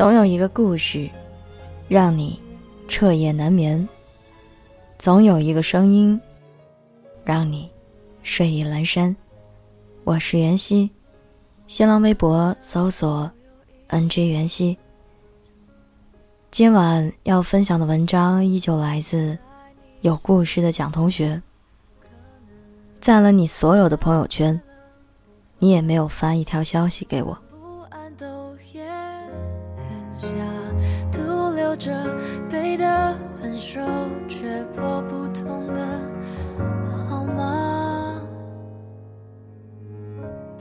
总有一个故事，让你彻夜难眠；总有一个声音，让你睡意阑珊。我是袁熙，新浪微博搜索 “ng 袁熙”。今晚要分享的文章依旧来自有故事的蒋同学。赞了你所有的朋友圈，你也没有发一条消息给我。下，独留着背的很熟却拨不通的号码。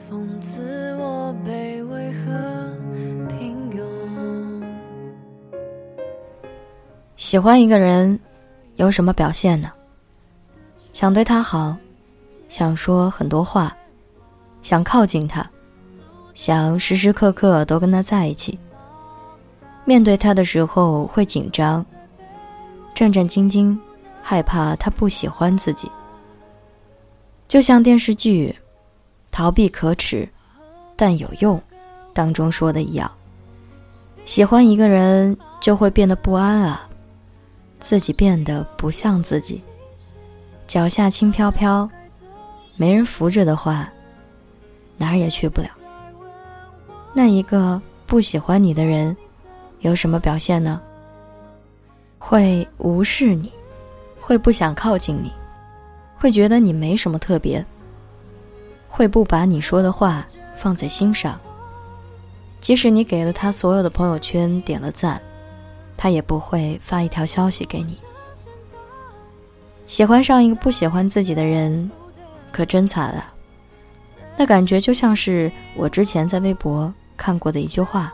讽刺我卑微和平庸。喜欢一个人有什么表现呢？想对他好想说很多话想靠近他想时时刻刻都跟他在一起。面对他的时候会紧张、战战兢兢，害怕他不喜欢自己。就像电视剧《逃避可耻，但有用》当中说的一样，喜欢一个人就会变得不安啊，自己变得不像自己，脚下轻飘飘，没人扶着的话，哪儿也去不了。那一个不喜欢你的人。有什么表现呢？会无视你，会不想靠近你，会觉得你没什么特别，会不把你说的话放在心上。即使你给了他所有的朋友圈点了赞，他也不会发一条消息给你。喜欢上一个不喜欢自己的人，可真惨啊！那感觉就像是我之前在微博看过的一句话。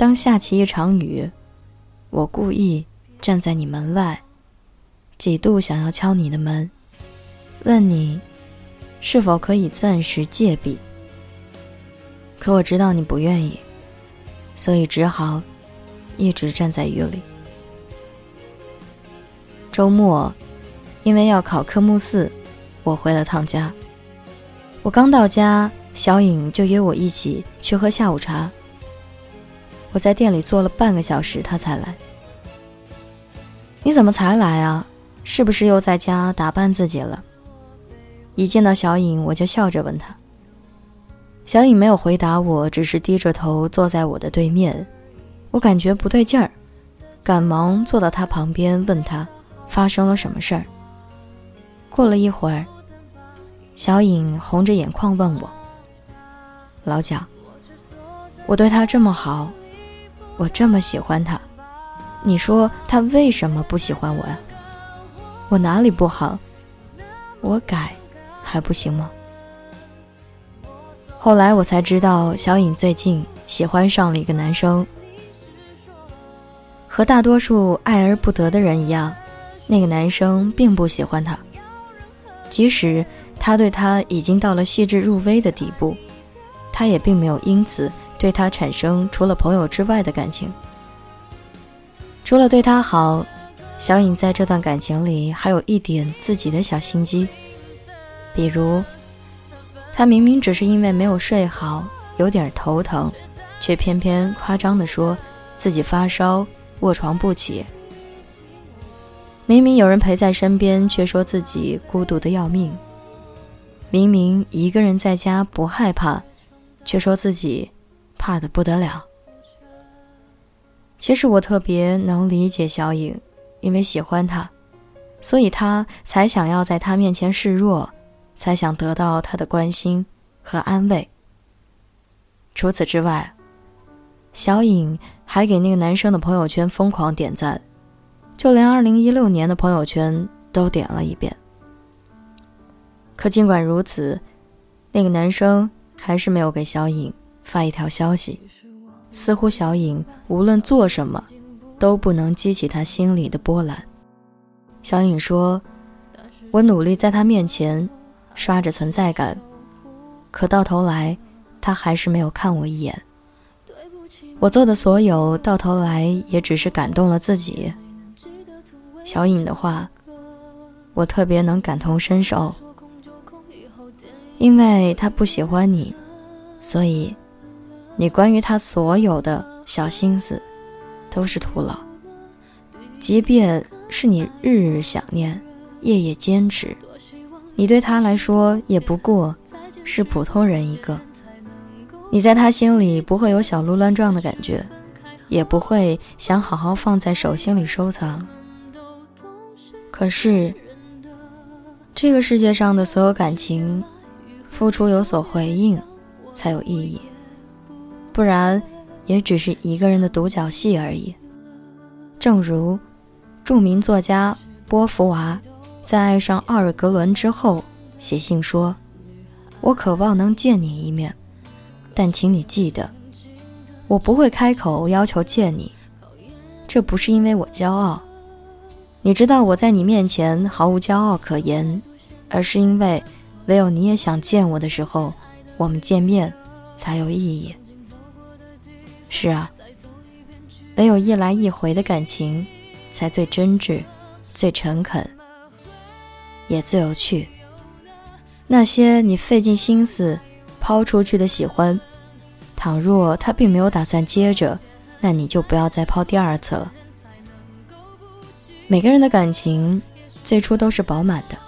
当下起一场雨，我故意站在你门外，几度想要敲你的门，问你是否可以暂时借笔。可我知道你不愿意，所以只好一直站在雨里。周末，因为要考科目四，我回了趟家。我刚到家，小颖就约我一起去喝下午茶。我在店里坐了半个小时，他才来。你怎么才来啊？是不是又在家打扮自己了？一见到小颖，我就笑着问他。小颖没有回答我，只是低着头坐在我的对面。我感觉不对劲儿，赶忙坐到他旁边，问他发生了什么事儿。过了一会儿，小颖红着眼眶问我：“老蒋，我对他这么好。”我这么喜欢他，你说他为什么不喜欢我呀？我哪里不好？我改还不行吗？后来我才知道，小颖最近喜欢上了一个男生。和大多数爱而不得的人一样，那个男生并不喜欢他。即使他对他已经到了细致入微的地步，他也并没有因此。对他产生除了朋友之外的感情，除了对他好，小颖在这段感情里还有一点自己的小心机，比如，他明明只是因为没有睡好，有点头疼，却偏偏夸张地说自己发烧卧床不起；明明有人陪在身边，却说自己孤独的要命；明明一个人在家不害怕，却说自己。怕的不得了。其实我特别能理解小颖，因为喜欢他，所以他才想要在他面前示弱，才想得到他的关心和安慰。除此之外，小颖还给那个男生的朋友圈疯狂点赞，就连二零一六年的朋友圈都点了一遍。可尽管如此，那个男生还是没有给小颖。发一条消息，似乎小颖无论做什么，都不能激起他心里的波澜。小颖说：“我努力在他面前刷着存在感，可到头来，他还是没有看我一眼。我做的所有，到头来也只是感动了自己。”小颖的话，我特别能感同身受，因为他不喜欢你，所以。你关于他所有的小心思都是徒劳。即便是你日日想念，夜夜坚持，你对他来说也不过是普通人一个。你在他心里不会有小鹿乱撞的感觉，也不会想好好放在手心里收藏。可是，这个世界上的所有感情，付出有所回应，才有意义。不然，也只是一个人的独角戏而已。正如著名作家波伏娃在爱上奥尔格伦之后写信说：“我渴望能见你一面。”但请你记得，我不会开口要求见你，这不是因为我骄傲。你知道我在你面前毫无骄傲可言，而是因为唯有你也想见我的时候，我们见面才有意义。是啊，唯有一来一回的感情，才最真挚、最诚恳，也最有趣。那些你费尽心思。抛出去的喜欢，倘若他并没有打算接着，那你就不要再抛第二次了。每个人的感情最初都是饱满的，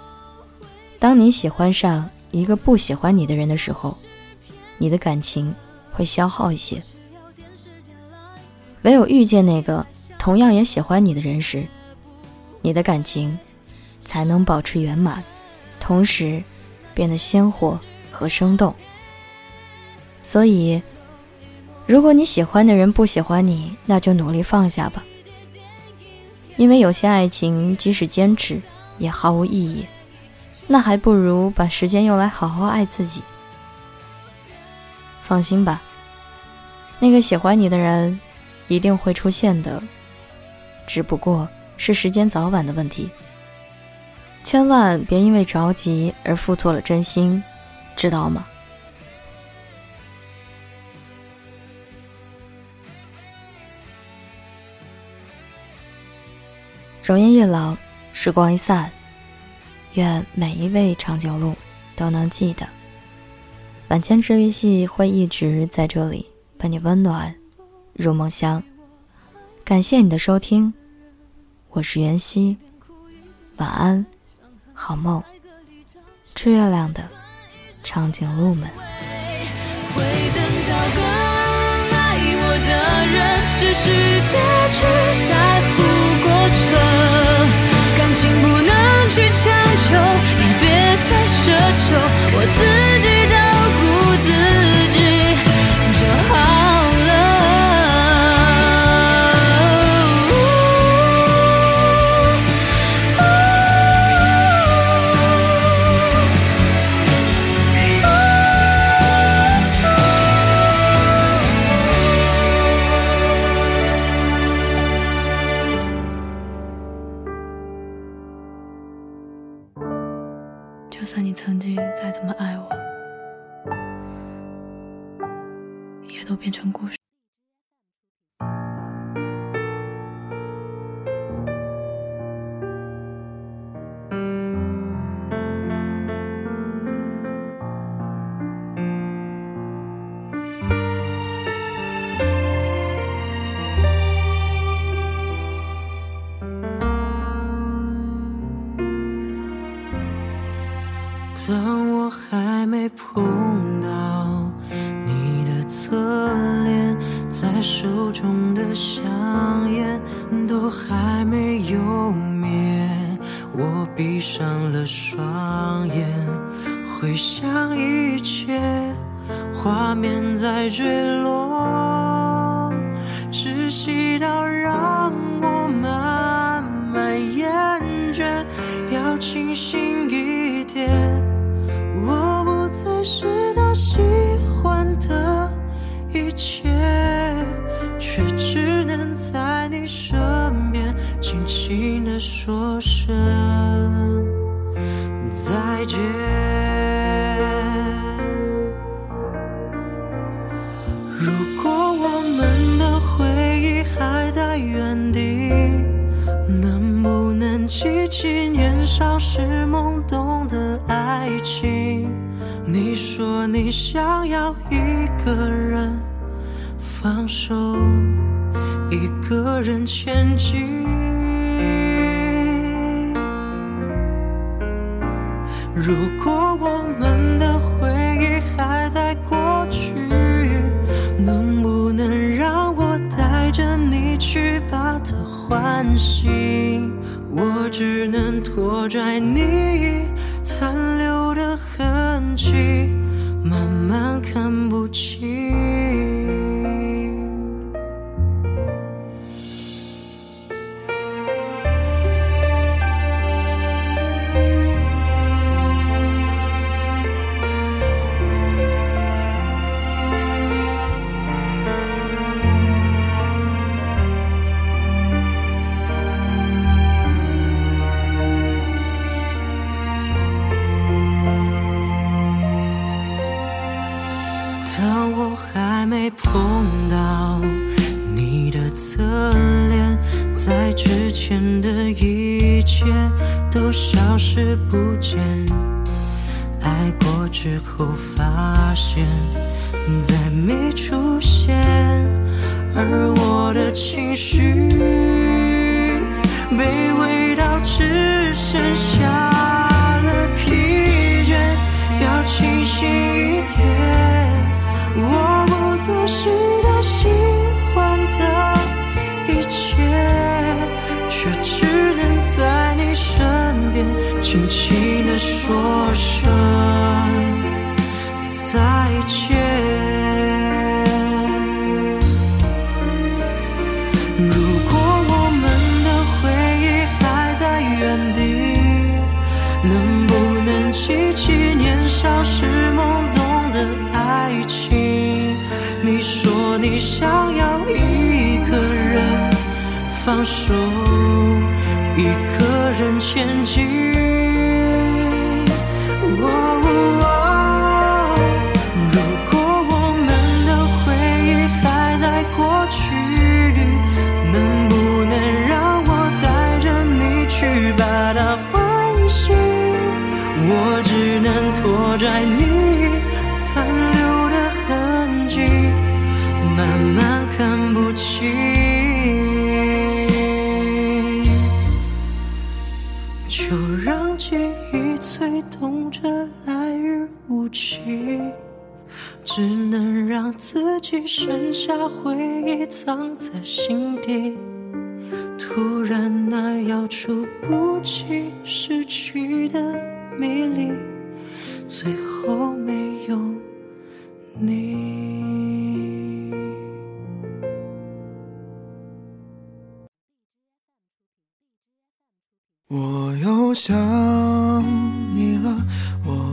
当你喜欢上一个不喜欢你的人的时候，你的感情会消耗一些。唯有遇见那个同样也喜欢你的人时，你的感情才能保持圆满，同时变得鲜活和生动。所以，如果你喜欢的人不喜欢你，那就努力放下吧。因为有些爱情即使坚持也毫无意义，那还不如把时间用来好好爱自己。放心吧，那个喜欢你的人一定会出现的，只不过是时间早晚的问题。千万别因为着急而付错了真心，知道吗？容颜一老，时光一散，愿每一位长颈鹿都能记得，晚间治愈系会一直在这里伴你温暖入梦乡。感谢你的收听，我是袁熙，晚安，好梦，吃月亮的长颈鹿们。感情不能去强求，你别再奢求，我自己照顾自己要让我慢慢厌倦，要清醒一点。我不再是他喜欢的一切，却只能在你身边轻轻地说声再见。能记起年少时懵懂的爱情？你说你想要一个人放手，一个人前进。如果我们的回忆还在过去，能不能让我带着你去把它唤醒？我只能拖拽你残留的痕迹，慢慢看不清。还没碰到你的侧脸，在之前的一切都消失不见。爱过之后发现再没出现，而我的情绪卑微到只剩下了疲倦，要清醒一点。我此时的喜欢的一切，却只能在你身边轻轻地说声手，一个人前进。日无期，只能让自己剩下回忆藏在心底。突然那遥触不及失去的迷离，最后没有你。我又想你了，我